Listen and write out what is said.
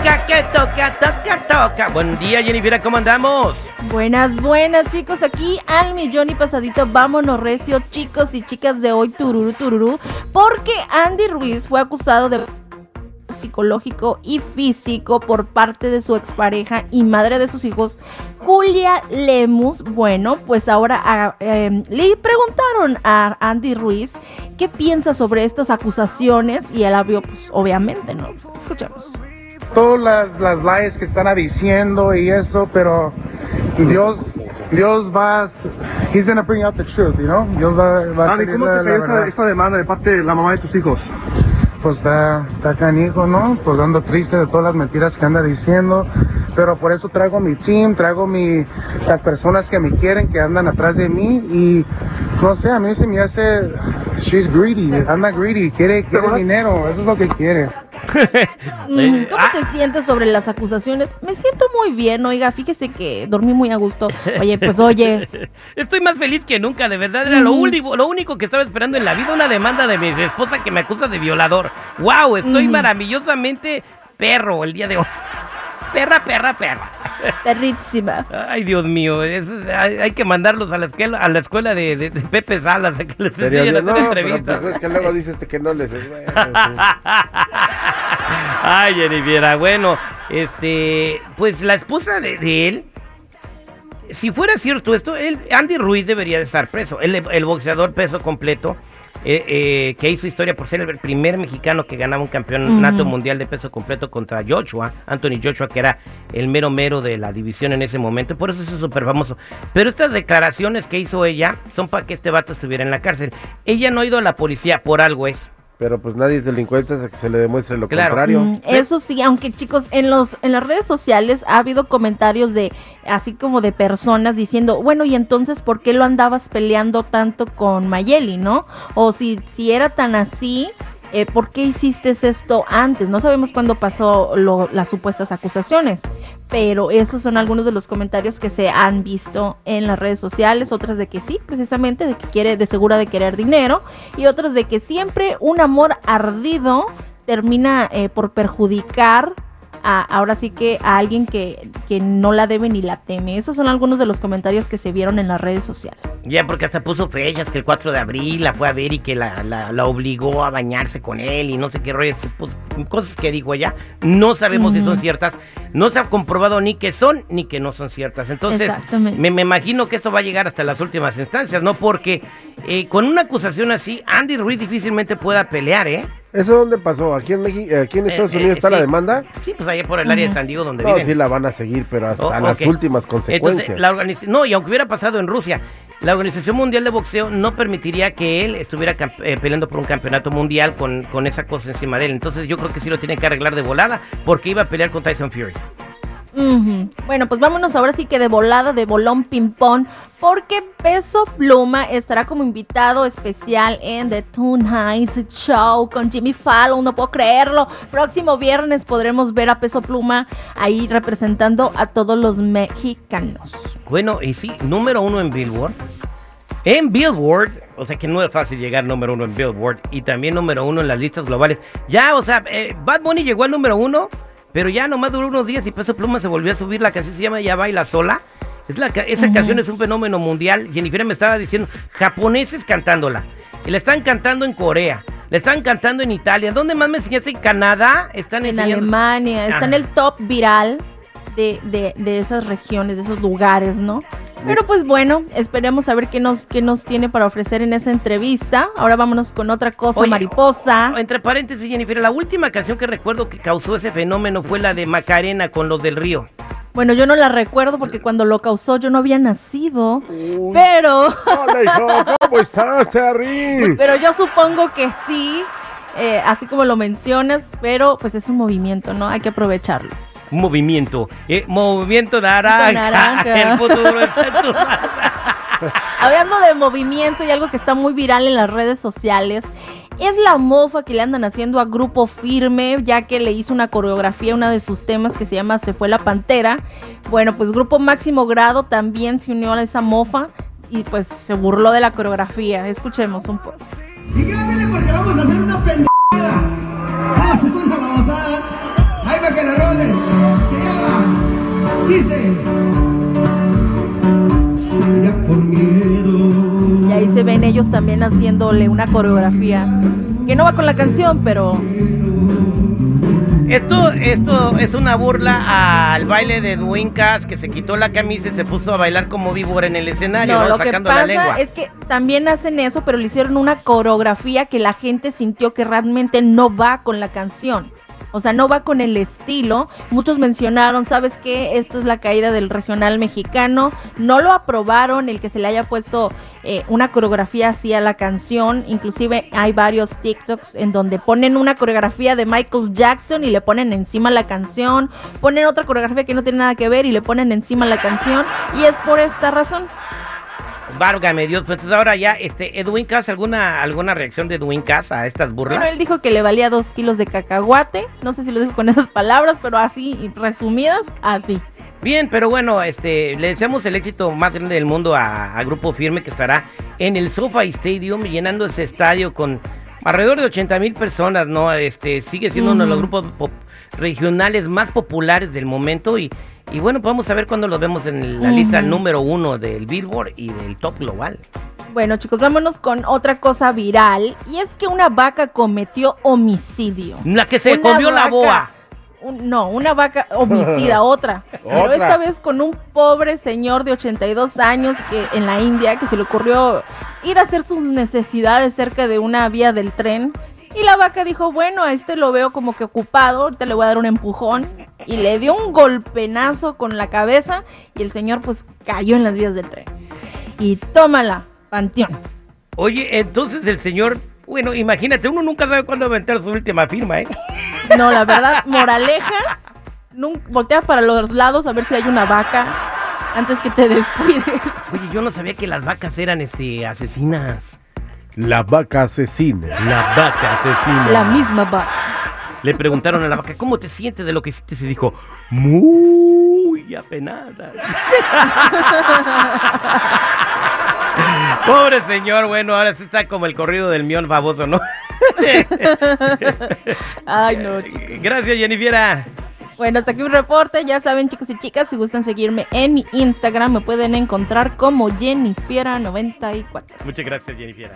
Música que toca, toca, toca. Buen día, Jennifer, ¿cómo andamos? Buenas, buenas chicos, aquí al millón y pasadito, vámonos recio chicos y chicas de hoy, tururú, tururú, porque Andy Ruiz fue acusado de psicológico y físico por parte de su expareja y madre de sus hijos, Julia Lemus. Bueno, pues ahora ah, em, le preguntaron a Andy Ruiz qué piensa sobre estas acusaciones y él abrió, pues obviamente, ¿no? Pues, escuchemos todas las, las lies que están diciendo y eso, pero Dios, Dios va, He's gonna bring out the truth, you know? Dios va, va a Andy, ¿cómo te cayó esta, demanda de parte de la mamá de tus hijos? Pues está, está canijo, ¿no? Pues ando triste de todas las mentiras que anda diciendo, pero por eso traigo mi team, traigo mi, las personas que me quieren, que andan atrás de mí y no sé, a mí se me hace, she's greedy, anda greedy, quiere, quiere dinero, eso es lo que quiere. Mm, Eh, ¿Cómo ah. te sientes sobre las acusaciones? Me siento muy bien, oiga, fíjese que dormí muy a gusto. Oye, pues oye, Estoy más feliz que nunca, de verdad. Era lo, único, lo único que estaba esperando en la vida, una demanda de mi esposa que me acusa de violador. ¡Wow! Estoy maravillosamente perro el día de hoy. Perra, perra, perra. Perrísima. Ay, Dios mío, es- hay, hay que mandarlos a la escuela, a la escuela de, de- de Pepe Salas, a que les enseñen a hacer entrevistas. es que luego dices que no les es bueno, Ay, Jennifer, bueno, este, pues la esposa de, de él, si fuera cierto esto, él, Andy Ruiz debería de estar preso. El, el boxeador peso completo, eh, eh, que hizo historia por ser el primer mexicano que ganaba un campeonato mundial de peso completo contra Joshua, Anthony Joshua, que era el mero mero de la división en ese momento. Por eso es súper famoso. Pero estas declaraciones que hizo ella son para que este vato estuviera en la cárcel. Ella no ha ido a la policía, por algo es. Pero pues nadie es delincuente hasta que se le demuestre lo Claro. contrario. Mm, eso sí, aunque chicos, en los en las redes sociales ha habido comentarios de así como de personas diciendo, bueno, y entonces ¿por qué lo andabas peleando tanto con Mayeli, no? O si si era tan así, eh, ¿por qué hiciste esto antes? No sabemos cuándo pasó lo- las supuestas acusaciones, pero esos son algunos de los comentarios que se han visto en las redes sociales, otras de que sí, precisamente de que quiere de segura de querer dinero y otras de que siempre un amor ardido termina eh, por perjudicar a, ahora sí que a alguien que, que no la debe ni la teme. Esos son algunos de los comentarios que se vieron en las redes sociales. Ya, porque hasta puso fechas que el 4 de abril la fue a ver y que la, la, la obligó a bañarse con él y no sé qué rollo, pues, cosas que dijo ella. No sabemos si son ciertas. No se ha comprobado ni que son ni que no son ciertas. Entonces, me, me imagino que esto va a llegar hasta las últimas instancias, ¿no? Porque eh, con una acusación así, Andy Ruiz difícilmente pueda pelear, ¿eh? ¿Eso dónde pasó? ¿Aquí en México, aquí en Estados Eh, Unidos eh, está la demanda? Sí, pues allá por el área de. San Diego donde No, viven. sí la van a seguir, pero hasta Oh, las últimas consecuencias. Entonces, la organiz- no, y aunque hubiera pasado en Rusia, la Organización Mundial de Boxeo no permitiría que él estuviera eh, peleando por un campeonato mundial con, con esa cosa encima de él. Entonces yo creo que sí lo tiene que arreglar de volada porque iba a pelear con Tyson Fury. Bueno, pues vámonos ahora sí que de volada, de bolón ping-pong, porque Peso Pluma estará como invitado especial en The Tonight Show con Jimmy Fallon, no puedo creerlo. Próximo viernes podremos ver a Peso Pluma ahí representando a todos los mexicanos. Bueno, y sí, número uno en Billboard. En Billboard, o sea que no es fácil llegar número uno en Billboard y también número uno en las listas globales. Ya, o sea, eh, Bad Bunny llegó al número uno, pero ya nomás duró unos días y Peso Pluma se volvió a subir. La canción se llama Ya Baila Sola. Es la, esa canción es un fenómeno mundial. Jennifer me estaba diciendo, japoneses cantándola. Y la están cantando en Corea. La están cantando en Italia. ¿Dónde más me enseñaste? En Canadá. Están En enseñando- Alemania, está en el top viral de, de, de esas regiones, de esos lugares, ¿no? Pero pues bueno, esperemos a ver qué nos, qué nos tiene para ofrecer en esa entrevista. Ahora vámonos con otra cosa, Oye, mariposa. Entre paréntesis, Jennifer, la última canción que recuerdo que causó ese fenómeno fue la de Macarena con los del río. Bueno, yo no la recuerdo porque cuando lo causó yo no había nacido, pero, Hola, hijo, ¿cómo estás, Terry? pero yo supongo que sí, eh, así como lo mencionas, pero pues es un movimiento, ¿no? Hay que aprovecharlo. Un movimiento. Eh, movimiento naranja. naranja. El futuro está en. Hablando de movimiento y algo que está muy viral en las redes sociales, es la mofa que le andan haciendo a Grupo Firme, ya que le hizo una coreografía a uno de sus temas que se llama Se fue la pantera. Bueno, pues Grupo Máximo Grado también se unió a esa mofa y pues se burló de la coreografía. Escuchemos un poco. Y porque vamos a hacer una pendejada. Vamos a hacer una Dice. Será por miedo. Y ahí se ven ellos también haciéndole una coreografía que no va con la canción, pero Esto, esto es una burla al baile de Edwin Cass que se quitó la camisa y se puso a bailar como víbora en el escenario, no, ¿no? lo que sacando la lengua. pasa es que también hacen eso, pero le hicieron una coreografía que la gente sintió que realmente no va con la canción. O sea, no va con el estilo. Muchos mencionaron, ¿sabes qué? Esto es la caída del regional mexicano. No lo aprobaron el que se le haya puesto eh, una coreografía así a la canción. Inclusive hay varios TikToks en donde ponen una coreografía de Michael Jackson y le ponen encima la canción. Ponen otra coreografía que no tiene nada que ver y le ponen encima la canción. Y es por esta razón. Válgame Dios, pues ahora ya, este, Edwin Cass, ¿alguna, alguna reacción de Edwin Cass a estas burlas? Bueno, él dijo que le valía dos kilos de cacahuate. No sé si lo dijo con esas palabras, pero así, resumidas, así. Bien, pero bueno, este, le deseamos el éxito más grande del mundo a, a Grupo Firme que estará en el SoFi Stadium llenando ese estadio con alrededor de 80 mil personas, ¿no? Este, sigue siendo uno de los grupos regionales más populares del momento y, y bueno, vamos a ver cuándo lo vemos en la lista número uno del Billboard y del top global. Bueno, chicos, vámonos con otra cosa viral. Y es que una vaca cometió homicidio. La que se Una comió la vaca- boa. un- no, una vaca homicida, otra. Pero Otra. esta vez con un pobre señor de 82 años que en la India que se le ocurrió ir a hacer sus necesidades cerca de una vía del tren. Y la vaca dijo, bueno, a este lo veo como que ocupado, ahorita le voy a dar un empujón. Y le dio un golpenazo con la cabeza y el señor pues cayó en las vías del tren. Y tómala, panteón. Oye, entonces el señor, bueno, imagínate, uno nunca sabe cuándo va a meter su última firma, ¿eh? No, la verdad, moraleja, nun- voltea para los lados a ver si hay una vaca antes que te descuides. Yo no sabía que las vacas eran, este, asesinas. La vaca asesina. La vaca asesina. La misma vaca. Le preguntaron a la vaca, ¿cómo te sientes de lo que hiciste? Se dijo, muy apenada. Pobre señor, bueno, ahora sí está como el corrido del mión famoso, ¿no? Ay, no, chicos. Gracias, Jennifer. Bueno, hasta aquí un reporte. Ya saben, chicos y chicas, si gustan seguirme en mi Instagram, me pueden encontrar como Jennifiera94. Muchas gracias, Jennifer.